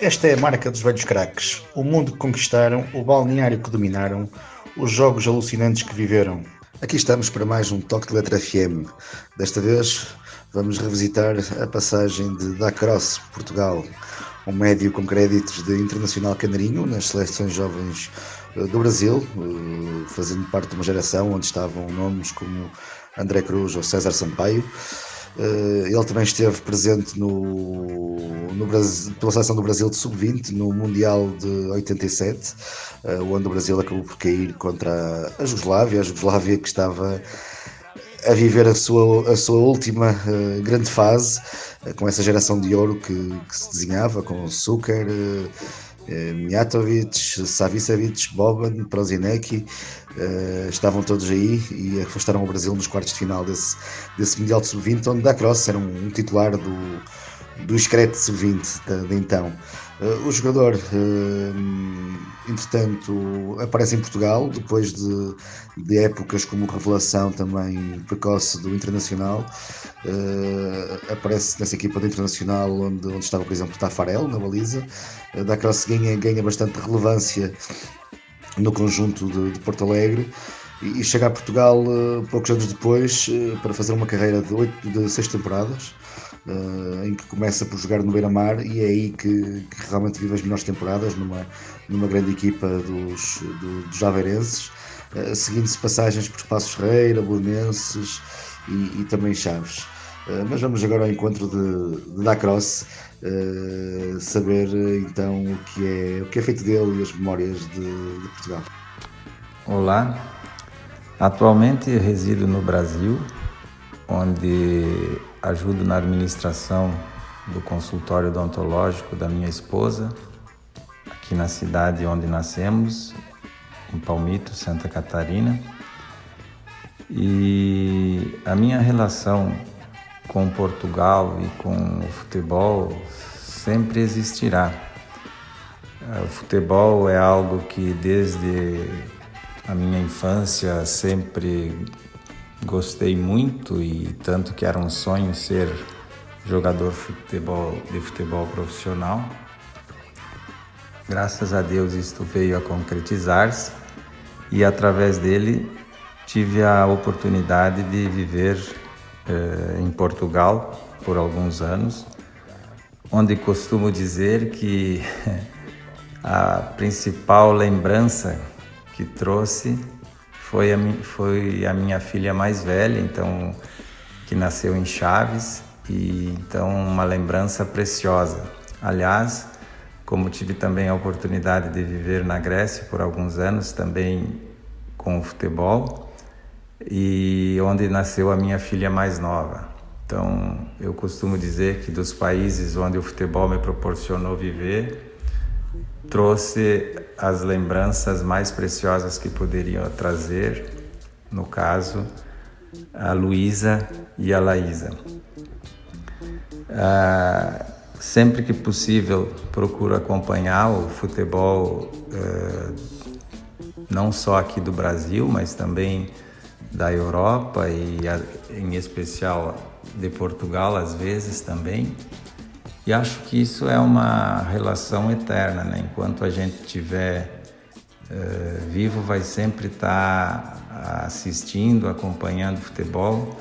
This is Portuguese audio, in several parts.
Esta é a marca dos velhos craques. O mundo que conquistaram, o balneário que dominaram, os jogos alucinantes que viveram. Aqui estamos para mais um Toque de Letra FM. Desta vez vamos revisitar a passagem de Dacross, Portugal, um médio com créditos de Internacional Canarinho nas seleções jovens eh, do Brasil, eh, fazendo parte de uma geração onde estavam nomes como André Cruz ou César Sampaio. Eh, ele também esteve presente no, no Brasil, pela seleção do Brasil de sub-20 no Mundial de 87, onde o Brasil acabou por cair contra a Jugoslávia, a Jugoslávia que estava a viver a sua, a sua última uh, grande fase, uh, com essa geração de ouro que, que se desenhava, com Zucker, uh, Mijatovic, Savicevic, Boban, Prozinecki, estavam todos aí e afastaram o Brasil nos quartos de final desse, desse Mundial de Sub-20, onde Da Cross era um, um titular do, do Excreto Sub-20 de, de então. Uh, o jogador, uh, entretanto, aparece em Portugal depois de, de, épocas como revelação também precoce do Internacional. Uh, aparece nessa equipa do Internacional onde, onde estava, por exemplo, Tafarel na baliza. Uh, daquela ganha, ganha bastante relevância no conjunto de, de Porto Alegre e, e chega a Portugal poucos anos depois para fazer uma carreira de, oito, de seis temporadas uh, em que começa por jogar no Beira-Mar e é aí que, que, realmente vive as melhores temporadas numa, numa grande equipa dos, do, dos Javeirenses, uh, seguindo-se passagens por Passos Ferreira, Bolonenses e, e, também Chaves. Uh, mas vamos agora ao encontro de, de Dacross, uh, saber então o que, é, o que é feito dele e as memórias de, de Portugal. Olá, atualmente resido no Brasil, onde ajudo na administração do consultório odontológico da minha esposa, aqui na cidade onde nascemos, em Palmito, Santa Catarina. E a minha relação com Portugal e com o futebol sempre existirá. O futebol é algo que desde a minha infância sempre Gostei muito e tanto que era um sonho ser jogador futebol, de futebol profissional. Graças a Deus isto veio a concretizar-se e através dele tive a oportunidade de viver eh, em Portugal por alguns anos, onde costumo dizer que a principal lembrança que trouxe foi a, foi a minha filha mais velha, então que nasceu em Chaves e então uma lembrança preciosa. Aliás, como tive também a oportunidade de viver na Grécia por alguns anos também com o futebol e onde nasceu a minha filha mais nova. Então, eu costumo dizer que dos países onde o futebol me proporcionou viver, trouxe as lembranças mais preciosas que poderiam trazer, no caso, a Luísa e a Laísa. Ah, sempre que possível, procuro acompanhar o futebol, eh, não só aqui do Brasil, mas também da Europa e, em especial, de Portugal, às vezes também. E acho que isso é uma relação eterna, né? Enquanto a gente estiver uh, vivo, vai sempre estar tá assistindo, acompanhando futebol.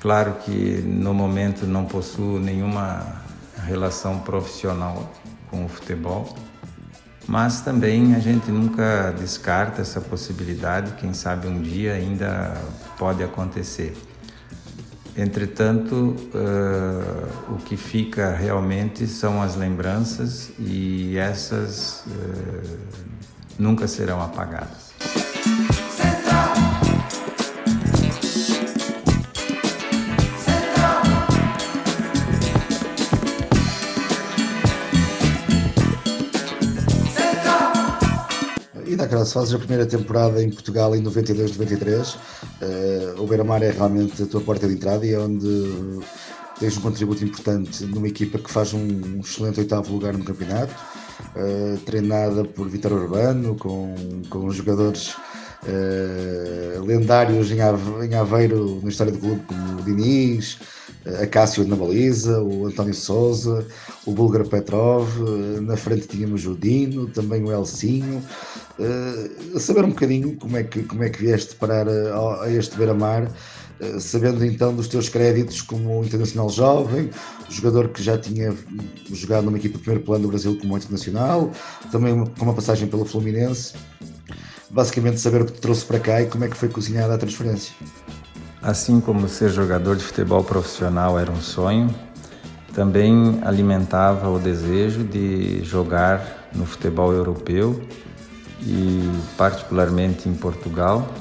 Claro que no momento não possuo nenhuma relação profissional com o futebol, mas também a gente nunca descarta essa possibilidade, quem sabe um dia ainda pode acontecer. Entretanto, uh, o que fica realmente são as lembranças e essas uh, nunca serão apagadas. Se fazes a primeira temporada em Portugal em 92, 93, uh, o Beira-Mar é realmente a tua porta de entrada e é onde tens um contributo importante numa equipa que faz um, excelente oitavo lugar no campeonato, uh, treinada por Vitor Urbano, com, com jogadores uh, lendários em Aveiro na história do clube, como Diniz, a Cássio na baliza, o António Souza, o Bulgar Petrov, na frente tínhamos o Dino, também o Elcinho. Uh, saber um bocadinho como é que, como é que vieste parar a, a este beira-mar, uh, sabendo então dos teus créditos como internacional jovem, jogador que já tinha jogado numa equipa de primeiro plano do Brasil como internacional, também com uma passagem pelo Fluminense. Basicamente saber o que te trouxe para cá e como é que foi cozinhada a transferência. Assim como ser jogador de futebol profissional era um sonho, também alimentava o desejo de jogar no futebol europeu e, particularmente em Portugal,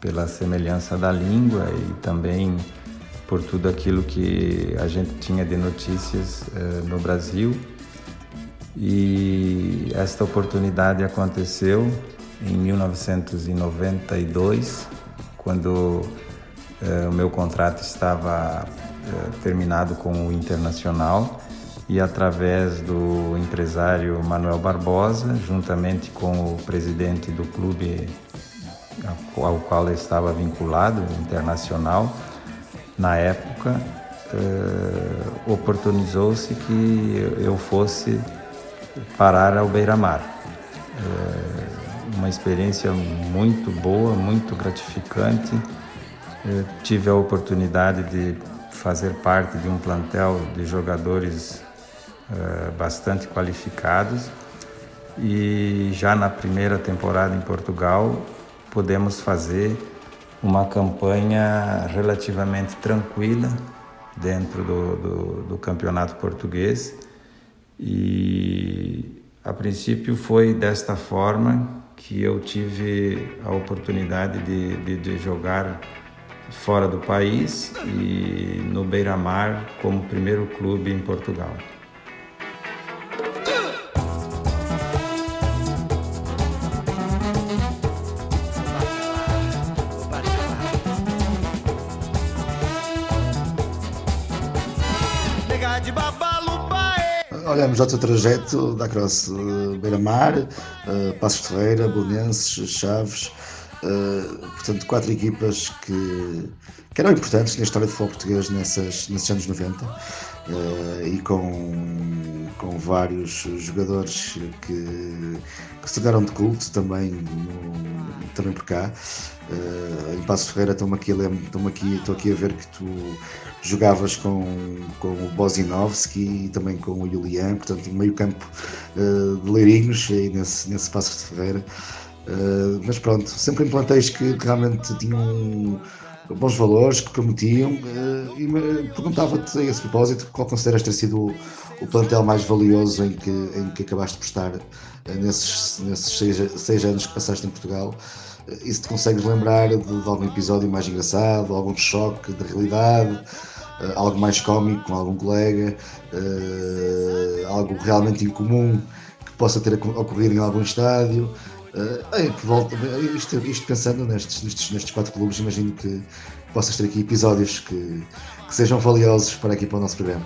pela semelhança da língua e também por tudo aquilo que a gente tinha de notícias eh, no Brasil. E esta oportunidade aconteceu em 1992, quando o meu contrato estava eh, terminado com o Internacional e através do empresário Manuel Barbosa, juntamente com o presidente do clube ao qual eu estava vinculado, Internacional, na época, eh, oportunizou-se que eu fosse parar ao beira-mar. uma experiência muito boa, muito gratificante eu tive a oportunidade de fazer parte de um plantel de jogadores uh, bastante qualificados. E já na primeira temporada em Portugal podemos fazer uma campanha relativamente tranquila dentro do, do, do campeonato português. E a princípio foi desta forma que eu tive a oportunidade de, de, de jogar fora do país e no Beira-Mar como primeiro clube em Portugal. Olhamos o teu trajeto da Cross uh, Beira-Mar, uh, Passos Ferreira, Bonenses, Chaves, Uh, portanto, quatro equipas que, que, eram importantes na história do futebol português nessas, nesses anos 90 uh, eh, e com, com vários jogadores que, que se tornaram de culto também, no, também por cá. Uh, em Passo Ferreira estou aqui, aqui, aqui a ver que tu jogavas com, com o Bozinovski e também com o Julian, portanto, meio campo de leirinhos aí nesse, nesse Passo de Ferreira. Uh, mas pronto, sempre em que realmente tinham bons valores, que prometiam, uh, e perguntava-te a esse propósito qual consideras ter sido o, o, plantel mais valioso em que, em que acabaste por estar uh, nesses, nesses seis, seis, anos que passaste em Portugal. e se te consegues lembrar de, de, algum episódio mais engraçado, algum choque de realidade, algo mais cómico com algum colega, algo realmente incomum que possa ter ocorrido em algum estádio. Uh, volta, isto, isto, pensando nestes, nestes, nestes quatro clubes, imagino que possas ter aqui episódios que, que sejam valiosos para aqui para o nosso programa.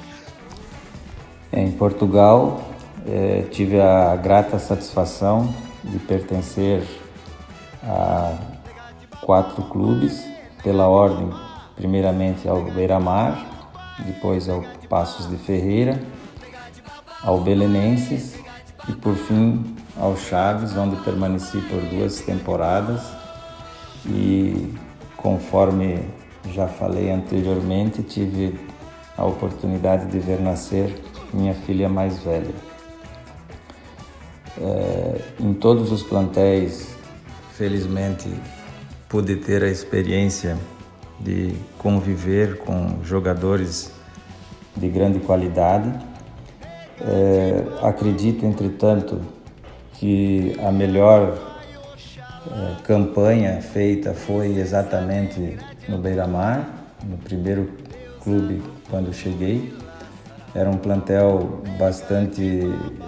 Em Portugal, eh, tive a grata satisfação de pertencer a quatro clubes, pela ordem, primeiramente ao Beira-Mar, depois ao Passos de Ferreira, ao Belenenses e por fim ao Chaves, onde permaneci por duas temporadas e conforme já falei anteriormente, tive a oportunidade de ver nascer minha filha mais velha. É, em todos os plantéis, felizmente, pude ter a experiência de conviver com jogadores de grande qualidade. É, acredito, entretanto, que a melhor é, campanha feita foi exatamente no Beira-Mar, no primeiro clube quando cheguei. Era um plantel bastante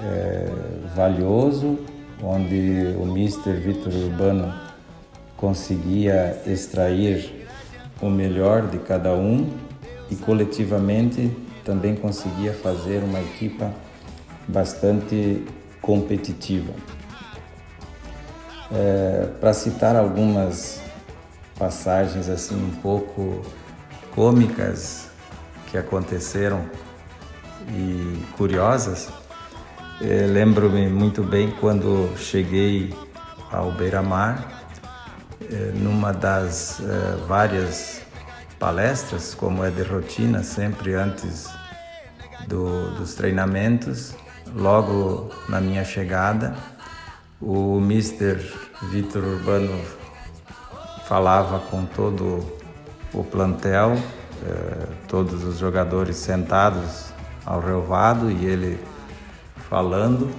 é, valioso, onde o Mister Vitor Urbano conseguia extrair o melhor de cada um e coletivamente também conseguia fazer uma equipa bastante competitiva. É, Para citar algumas passagens assim um pouco cômicas que aconteceram e curiosas. É, Lembro-me muito bem quando cheguei ao Beira-Mar, é, numa das é, várias palestras, como é de rotina, sempre antes do, dos treinamentos, logo na minha chegada, o Mr. Vitor Urbano falava com todo o plantel, todos os jogadores sentados ao relvado e ele falando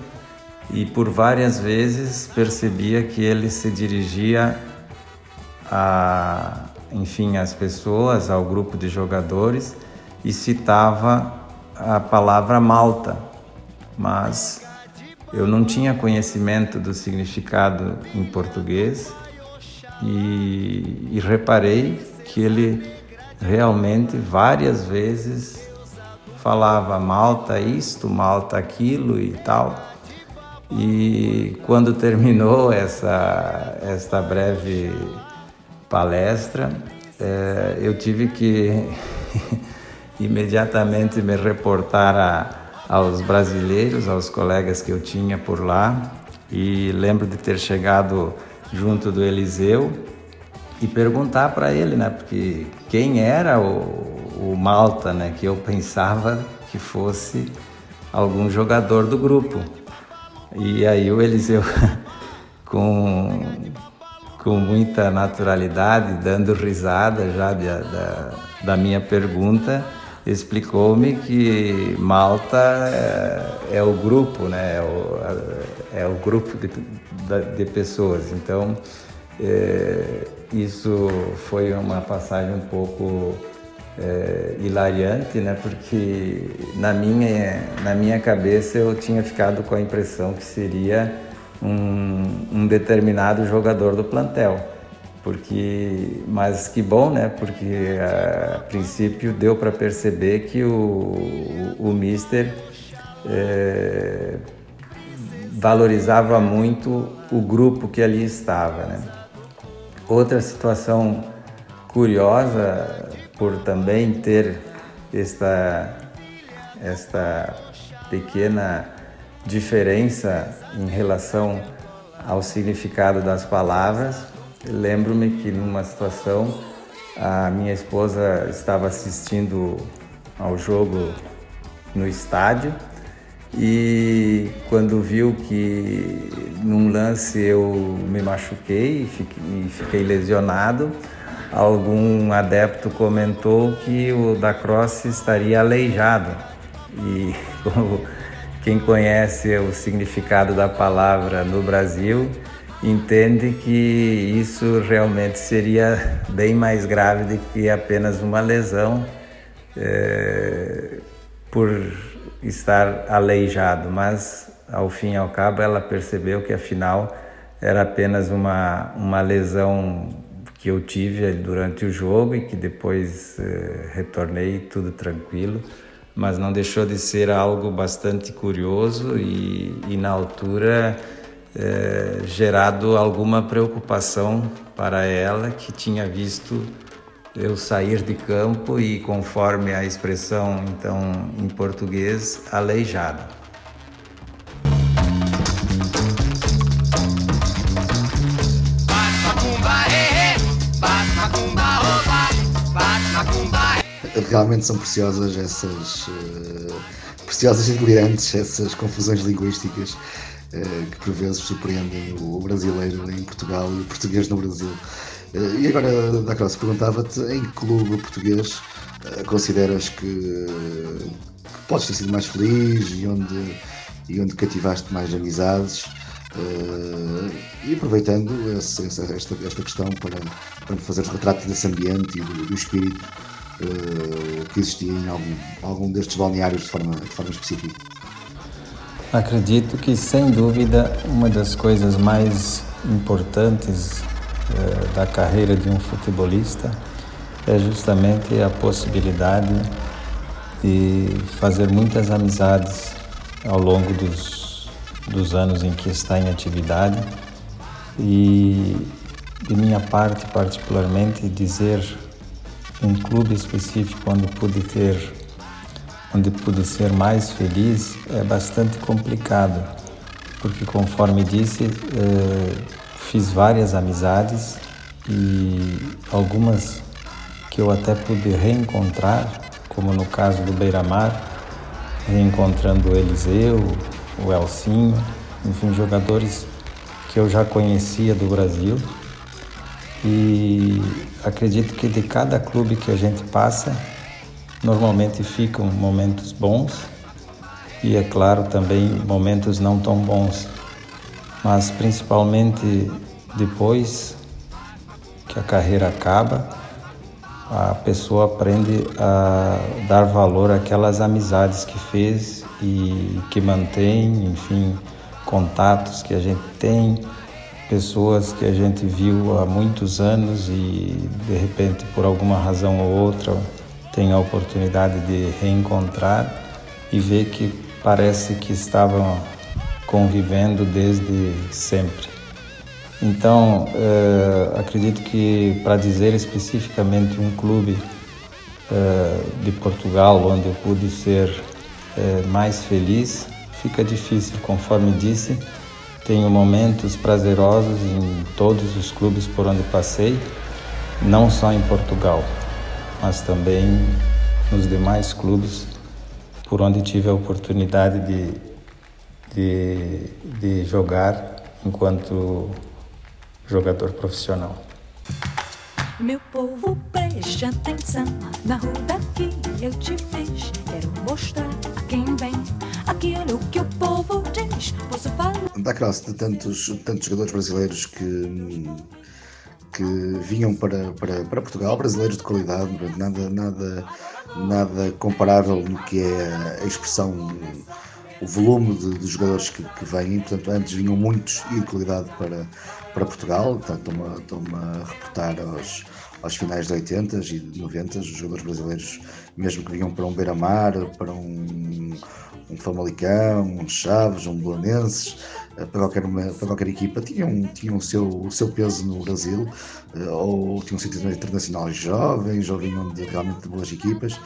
e por várias vezes percebia que ele se dirigia a, enfim, às pessoas, ao grupo de jogadores e citava a palavra Malta, mas eu não tinha conhecimento do significado em português e, e reparei que ele realmente várias vezes falava Malta isto, Malta aquilo e tal. E quando terminou essa, esta breve palestra, é, eu tive que imediatamente me reportar a, aos brasileiros, aos colegas que eu tinha por lá. E lembro de ter chegado junto do Eliseu e perguntar para ele, né? Porque quem era o, o Malta, né? Que eu pensava que fosse algum jogador do grupo. E aí o Eliseu, com, com muita naturalidade, dando risada já da, da minha pergunta, explicou-me que Malta é, é, o grupo, né? É o, é o grupo de, de pessoas. Então, é, isso foi uma passagem um pouco é, hilariante, né? Porque na minha, na minha cabeça eu tinha ficado com a impressão que seria um, um determinado jogador do plantel. Porque, mas que bom, né? Porque a, princípio deu para perceber que o, o, o Mister é, valorizava muito o grupo que ali estava, né? Outra situação curiosa por também ter esta, esta pequena diferença em relação ao significado das palavras. Lembro-me que numa situação a minha esposa estava assistindo ao jogo no estádio e quando viu que num lance eu me machuquei e fiquei, fiquei lesionado, algum adepto comentou que o da Cross estaria aleijado. E quem conhece o significado da palavra no Brasil entende que isso realmente seria bem mais grave do que apenas uma lesão é, por estar aleijado, mas ao fim e ao cabo ela percebeu que afinal era apenas uma, uma lesão que eu tive durante o jogo e que depois eh, retornei tudo tranquilo, mas não deixou de ser algo bastante curioso e, e na altura eh, gerado alguma preocupação para ela que tinha visto eu sair de campo e, conforme a expressão então em português, aleijado. Realmente são preciosas essas uh, preciosas delirantes essas confusões linguísticas que por vezes surpreendem o brasileiro em Portugal e o português no Brasil. Eh, e agora, Dacross, perguntava-te em que clube português eh, consideras que, que, podes ter sido mais feliz e onde, e onde cativaste mais amizades? Uh, e aproveitando essa, esta, esta questão para, para fazer retrato desse ambiente e do, do espírito uh, que existia em algum, algum destes balneários de forma, de forma específica. Acredito que, sem dúvida, uma das coisas mais importantes eh, da carreira de um futebolista é justamente a possibilidade de fazer muitas amizades ao longo dos, dos anos em que está em atividade. E de minha parte particularmente dizer um clube específico onde pude ter onde pude ser mais feliz é bastante complicado, porque conforme disse, eh, fiz várias amizades e algumas que eu até pude reencontrar, como no caso do Beira-Mar, reencontrando o Eliseu, o Elcinho, enfim, jogadores que eu já conhecia do Brasil. E acredito que de cada clube que a gente passa, normalmente ficam momentos bons e, é claro, também momentos não tão bons. Mas principalmente depois que a carreira acaba, a pessoa aprende a dar valor àquelas amizades que fez e que mantém, enfim, contatos que a gente tem, pessoas que a gente viu há muitos anos e de repente por alguma razão ou outra tem a oportunidade de reencontrar e ver que parece que estavam convivendo desde sempre. Então, uh, acredito que para dizer especificamente um clube uh, de Portugal onde eu pude ser uh, mais feliz, fica difícil, conforme disse. Tenho momentos prazerosos em todos os clubes por onde passei, não só em Portugal, mas também nos demais clubes por onde tive a oportunidade de, de, de jogar enquanto jogador profissional. Meu povo, preste atenção na rua que eu te fiz. Quero mostrar a quem vem aquilo que o povo diz. Posso falar. Da classe de tantos, tantos jogadores brasileiros que que vinham para, para, para Portugal, brasileiros de qualidade, nada, nada, nada comparável no que é a expressão o volume de, de jogadores que, que, vêm, portanto, antes vinham muitos e de qualidade para, para Portugal, portanto, estou-me a reportar aos, aos finais de 80 e de 90, os jogadores brasileiros, mesmo que vinham para um Beira-Mar, para um, um Famalicão, um Chaves, um Belenenses, para qualquer, uma, para qualquer equipa, tinham, tinham o, seu, o seu peso no Brasil, eh, ou tinham sido internacionais jovens, ou vinham de, realmente boas equipas.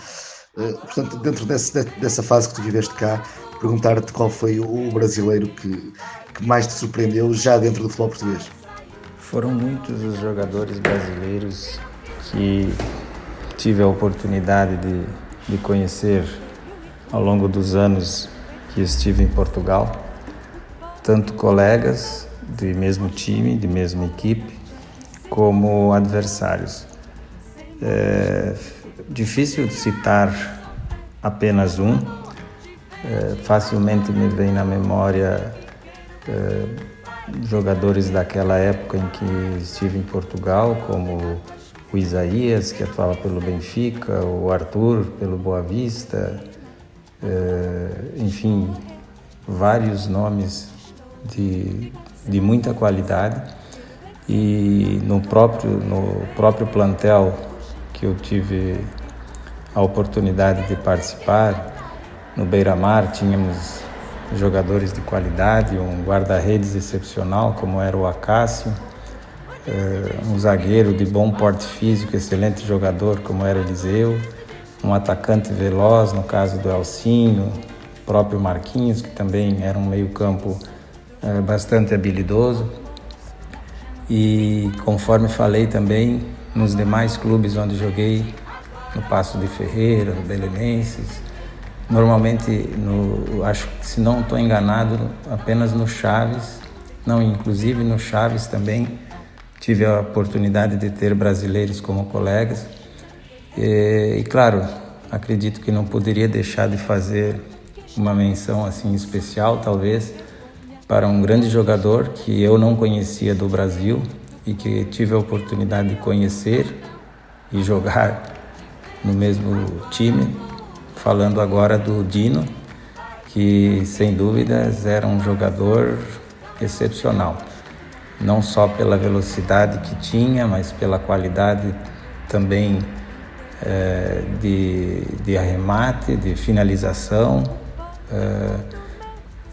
Eh, portanto, dentro desse, dessa fase que tu viveste cá, perguntar-te qual foi o brasileiro que, que mais te surpreendeu já dentro do futebol português. Foram muitos os jogadores brasileiros que tive a oportunidade de, de conhecer ao longo dos anos que estive em Portugal, tanto colegas de mesmo time, de mesma equipe, como adversários. É difícil citar apenas um, é, facilmente me vem na memória é, jogadores daquela época em que estive em Portugal, como o Isaías, que atuava pelo Benfica, o Arthur pelo Boa Vista, é, enfim, vários nomes de, de muita qualidade. E no próprio, no próprio plantel que eu tive a oportunidade de participar, no Beira-Mar tínhamos jogadores de qualidade, um guarda-redes excepcional como era o Acácio, eh, um zagueiro de bom porte físico, excelente jogador como era Eliseu, um atacante veloz no caso do Elcinho, próprio Marquinhos que também era um meio-campo eh, bastante habilidoso. E conforme falei também nos demais clubes onde joguei, no Passo de Ferreira, no Belenenses, Normalmente, no, acho que se não estou enganado, apenas no Chaves, não, inclusive no Chaves também tive a oportunidade de ter brasileiros como colegas. E, e claro, acredito que não poderia deixar de fazer uma menção assim especial, talvez, para um grande jogador que eu não conhecia do Brasil e que tive a oportunidade de conhecer e jogar no mesmo time, falando agora do Dino, que sem dúvidas era um jogador excepcional, não só pela velocidade que tinha, mas pela qualidade também é, de, de arremate, de finalização. É,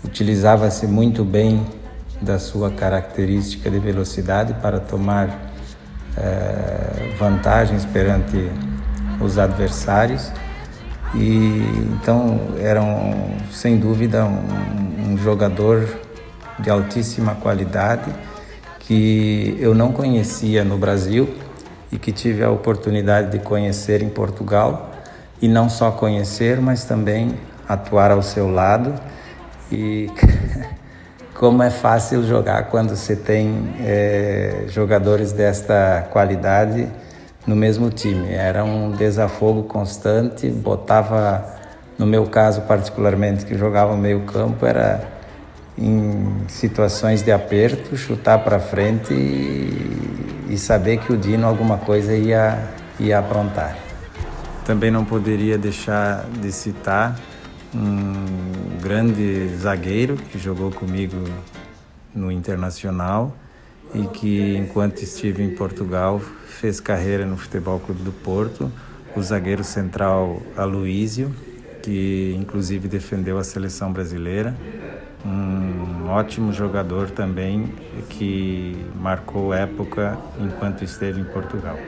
Utilizava-se muito bem da sua característica de velocidade para tomar é, vantagens perante os adversários. E então era um, sem dúvida um, um jogador de altíssima qualidade que eu não conhecia no Brasil e que tive a oportunidade de conhecer em Portugal. E não só conhecer, mas também atuar ao seu lado e como é fácil jogar quando você tem é, jogadores desta qualidade no mesmo time. Era um desafogo constante, botava, no meu caso particularmente, que jogava meio campo, era em situações de aperto, chutar para frente e, e, saber que o Dino alguma coisa ia, ia aprontar. Também não poderia deixar de citar um grande zagueiro que jogou comigo no Internacional e que, enquanto estive em Portugal, fez carreira no Futebol Clube do Porto, o zagueiro central Aloísio, que inclusive defendeu a seleção brasileira, um ótimo jogador também que marcou época enquanto esteve em Portugal.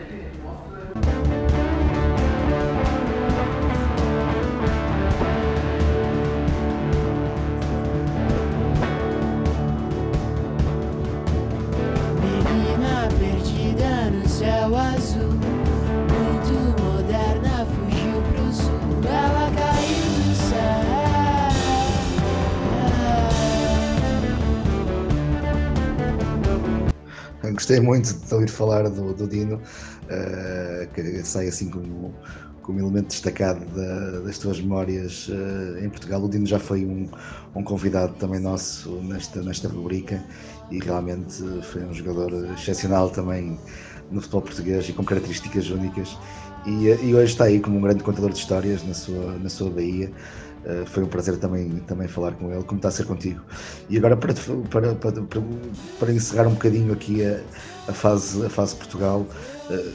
Gostei muito de ouvir falar do, do Dino, uh, que sai assim como, como elemento destacado da, das tuas memórias uh, em Portugal. O Dino já foi um, um convidado também nosso nesta, nesta rubrica e realmente foi um jogador excepcional também no futebol português e com características únicas. E, e hoje está aí como um grande contador de histórias na sua, na sua Bahia. Uh, foi um prazer também, também falar com ele, como está a ser contigo. E agora, para, para, para, para encerrar um bocadinho aqui a, a, fase, a fase Portugal, uh,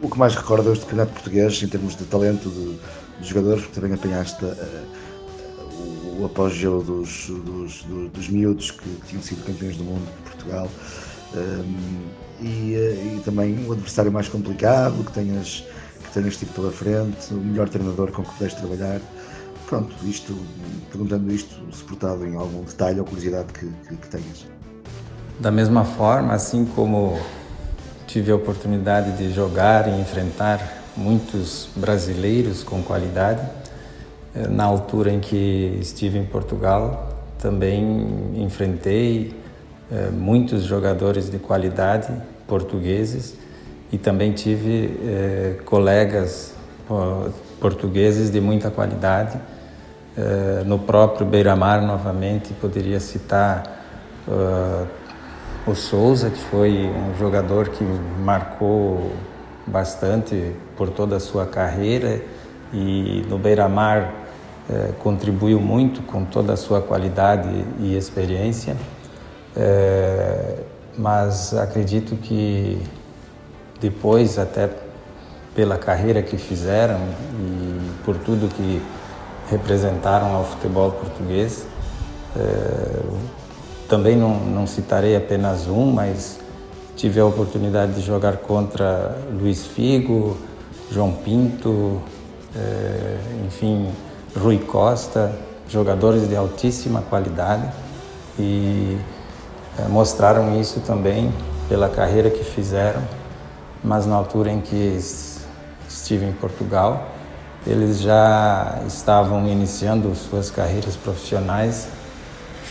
o que mais recordas do campeonato português em termos de talento de, de jogadores, porque também apanhaste uh, o, apogeu dos, dos, dos, dos, miúdos que tinham sido campeões do mundo de Portugal. E, e, também um adversário mais complicado que tenhas, que tenhas tido pela frente, o melhor treinador com que puderes trabalhar. Pronto, isto, perguntando isto, suportado em algum detalhe ou curiosidade que, que, que tenhas. Da mesma forma, assim como tive a oportunidade de jogar e enfrentar muitos brasileiros com qualidade, eh, na altura em que estive em Portugal, também enfrentei eh, muitos jogadores de qualidade portugueses e também tive eh, colegas portugueses de muita qualidade eh, no próprio Beira-Mar, novamente, poderia citar uh, o Souza, que foi um jogador que marcou bastante por toda a sua carreira e no Beira-Mar uh, contribuiu muito com toda a sua qualidade e experiência. mas acredito que depois, até pela carreira que fizeram e por tudo que representaram ao futebol português. É, também não, não citarei apenas um, mas tive a oportunidade de jogar contra Luiz Figo, João Pinto, é, enfim, Rui Costa, jogadores de altíssima qualidade e é, mostraram isso também pela carreira que fizeram, mas na altura em que estive em Portugal, eles já estavam iniciando suas carreiras profissionais,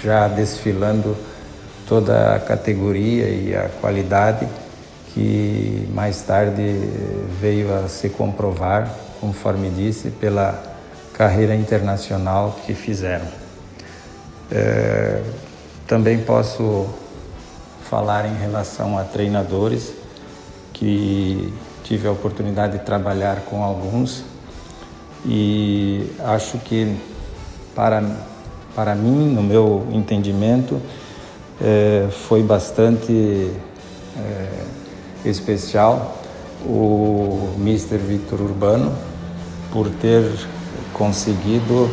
já desfilando toda a categoria e a qualidade que mais tarde veio a se comprovar, conforme disse, pela carreira internacional que fizeram. É, também posso falar em relação a treinadores, que tive a oportunidade de trabalhar com alguns e acho que para, para mim, no meu entendimento, é, foi bastante é, especial o Mr. Victor Urbano por ter conseguido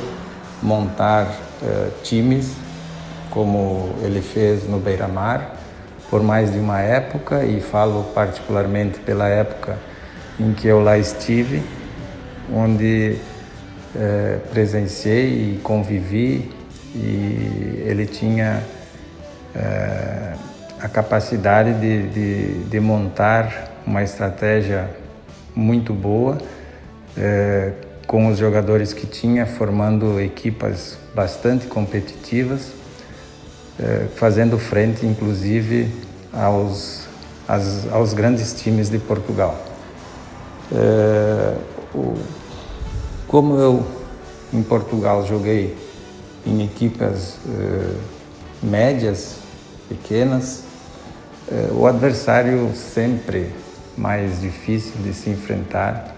montar é, times como ele fez no Beira-Mar por mais de uma época e falo particularmente pela época em que eu lá estive onde é, presenciei e convivi e ele tinha é, a capacidade de, de, de, montar uma estratégia muito boa é, com os jogadores que tinha, formando equipas bastante competitivas, é, fazendo frente inclusive aos, as, aos grandes times de Portugal. É, como eu em Portugal joguei em equipas eh, médias, pequenas, eh, o adversário sempre mais difícil de se enfrentar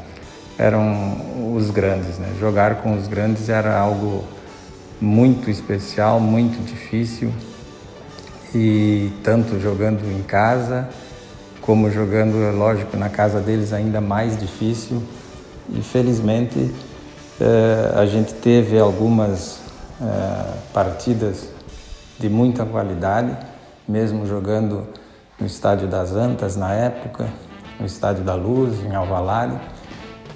eram os grandes. Né? Jogar com os grandes era algo muito especial, muito difícil e tanto jogando em casa como jogando, lógico, na casa deles ainda mais difícil. E felizmente eh, a gente teve algumas eh, partidas de muita qualidade, mesmo jogando no Estádio das Antas na época, no Estádio da Luz, em Alvalade.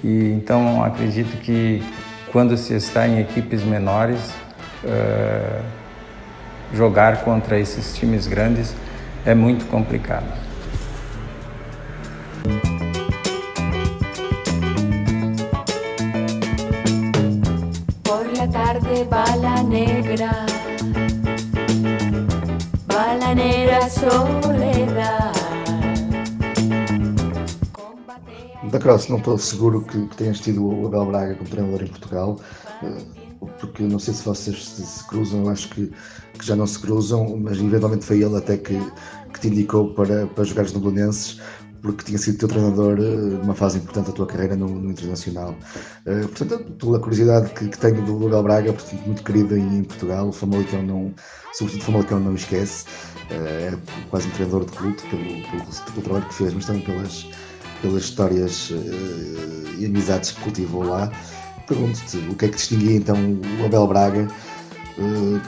E então acredito que quando se está em equipes menores, uh, jogar contra esses times grandes é muito complicado. Da Cross, não estou seguro que, que tenhas tido o Abel Braga como treinador em Portugal, eh, porque não sei se vocês se, se cruzam, eu acho que, que, já não se cruzam, mas eventualmente foi ele até que, que te indicou para, para jogares no Belenenses porque tinha sido teu treinador eh, numa fase importante da tua carreira no, no Internacional. Uh, portanto, pela curiosidade que, que tenho do Lugal Braga, portanto, muito querido em, em Portugal, o Famalicão não, sobretudo o Famalicão não esquece, é quase um treinador de culto pelo, pelo, pelo, trabalho que fez, mas também pelas, pelas histórias uh, e amizades que cultivou lá. Pergunto-te o que é que distinguia então o Abel Braga,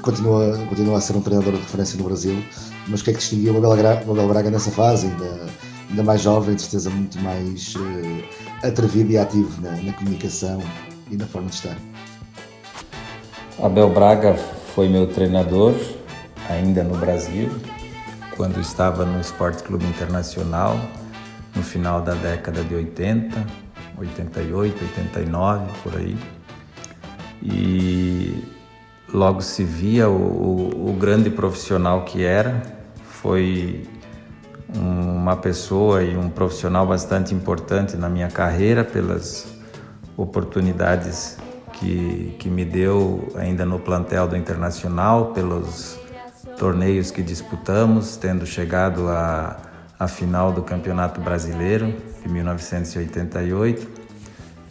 continua, continua a ser um treinador de referência no Brasil, mas o que é que distinguia o Abel, o Abel Braga nessa fase, ainda ainda mais jovem, de certeza muito mais uh, atrevido e ativo na, na, comunicação e na forma de estar. Abel Braga foi meu treinador ainda no Brasil, quando estava no Esporte Clube Internacional, no final da década de 80, 88, 89, por aí. E logo se via o, o, o grande profissional que era, foi uma pessoa e um profissional bastante importante na minha carreira pelas oportunidades que, que me deu ainda no plantel do Internacional, pelos torneios que disputamos, tendo chegado à, à final do Campeonato Brasileiro de 1988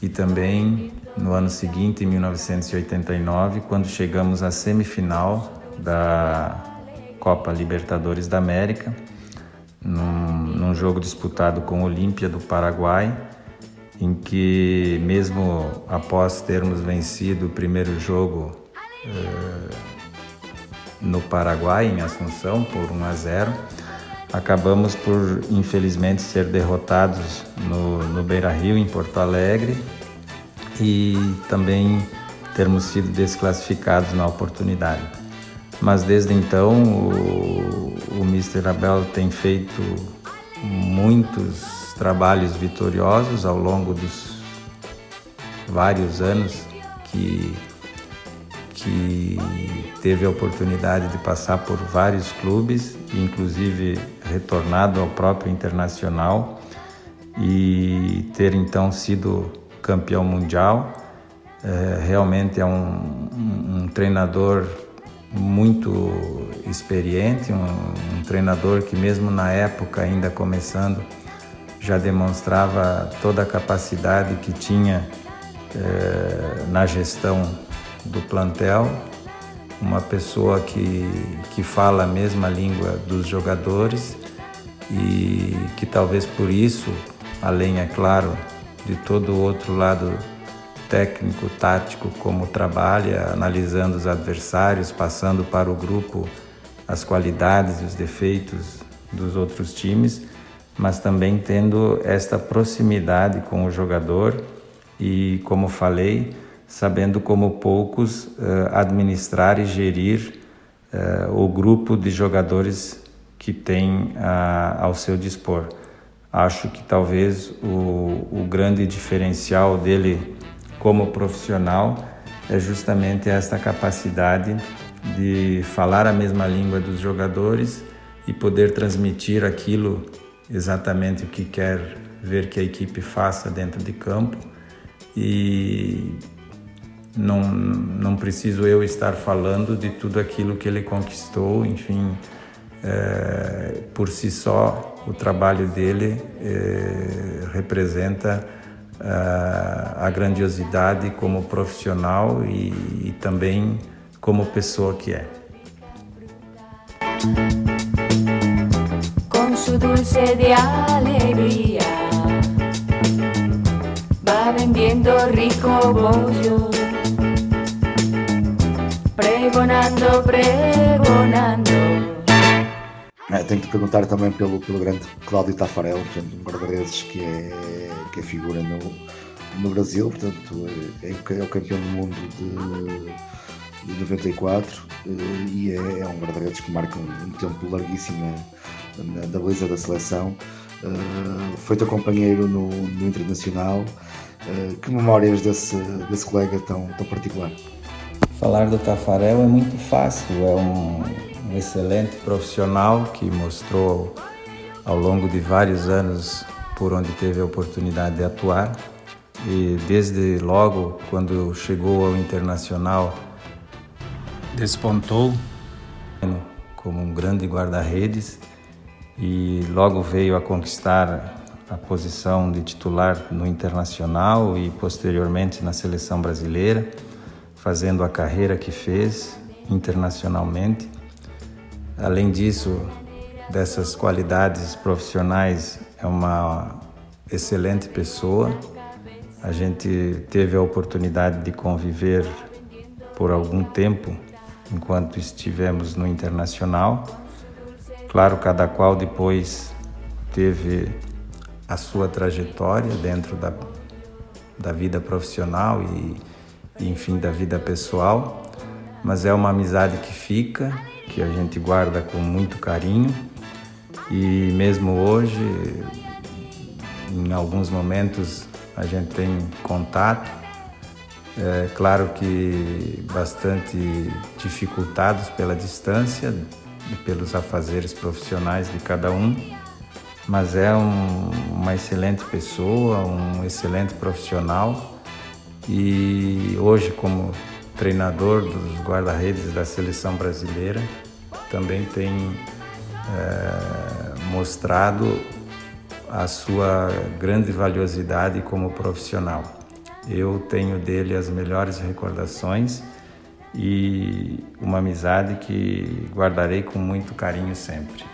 e também no ano seguinte, em 1989, quando chegamos à semifinal da Copa Libertadores da América num, num jogo disputado com o Olímpia do Paraguai, em que, mesmo após termos vencido o primeiro jogo eh, no Paraguai, em Assunção, por 1 a 0, acabamos por, infelizmente, ser derrotados no, no Beira Rio, em Porto Alegre, e também termos sido desclassificados na oportunidade. Mas desde então o, o Mr. Abel tem feito muitos trabalhos vitoriosos ao longo dos vários anos que, que teve a oportunidade de passar por vários clubes, inclusive retornado ao próprio Internacional e ter então sido campeão mundial. É, realmente é um, um, treinador muito experiente, um, um, treinador que mesmo na época ainda começando já demonstrava toda a capacidade que tinha eh, na gestão do plantel, uma pessoa que, que fala a mesma língua dos jogadores e que talvez por isso, além, é claro, de todo o outro lado técnico, tático, como trabalha, analisando os adversários, passando para o grupo as qualidades e os defeitos dos outros times, mas também tendo esta proximidade com o jogador e, como falei, sabendo como poucos administrar e gerir o grupo de jogadores que tem ao seu dispor. Acho que talvez o, o grande diferencial dele como profissional é justamente esta capacidade de falar a mesma língua dos jogadores e poder transmitir aquilo exatamente o que quer ver que a equipe faça dentro de campo e não, não preciso eu estar falando de tudo aquilo que ele conquistou, enfim, é, por si só o trabalho dele é, representa a, a grandiosidade como profissional e, e também como pessoa que é. Su dulce de vendiendo rico bollo, pregonando, pregonando. É, tenho que perguntar também pelo, pelo grande Cláudio Tafarel, portanto, um guarda-redes que é, que é figura no, no Brasil, portanto, é, é o campeão do mundo de de 94 eh, e é, é um guarda-redes que marca um, tempo larguíssimo na, da beleza da seleção. Uh, foi teu companheiro no, no Internacional. Uh, que memórias desse, desse colega tão, tão particular? Falar do Tafarel é muito fácil, é um, um excelente profissional que mostrou ao longo de vários anos por onde teve a oportunidade de atuar e desde logo quando chegou ao Internacional despontou como um grande guarda-redes e logo veio a conquistar a posição de titular no Internacional e posteriormente na seleção brasileira, fazendo a carreira que fez internacionalmente. Além disso, dessas qualidades profissionais, é uma excelente pessoa. A gente teve a oportunidade de conviver por algum tempo enquanto estivemos no internacional. Claro, cada qual depois teve a sua trajetória dentro da, da vida profissional e, enfim, da vida pessoal, mas é uma amizade que fica, que a gente guarda com muito carinho. E mesmo hoje, em alguns momentos, a gente tem contato. É, claro que bastante dificultados pela distância e pelos afazeres profissionais de cada um, mas é um, uma excelente pessoa, um excelente profissional e hoje como treinador dos guarda-redes da seleção brasileira também tem é, mostrado a sua grande valiosidade como profissional. Eu tenho dele as melhores recordações e uma amizade que guardarei com muito carinho sempre.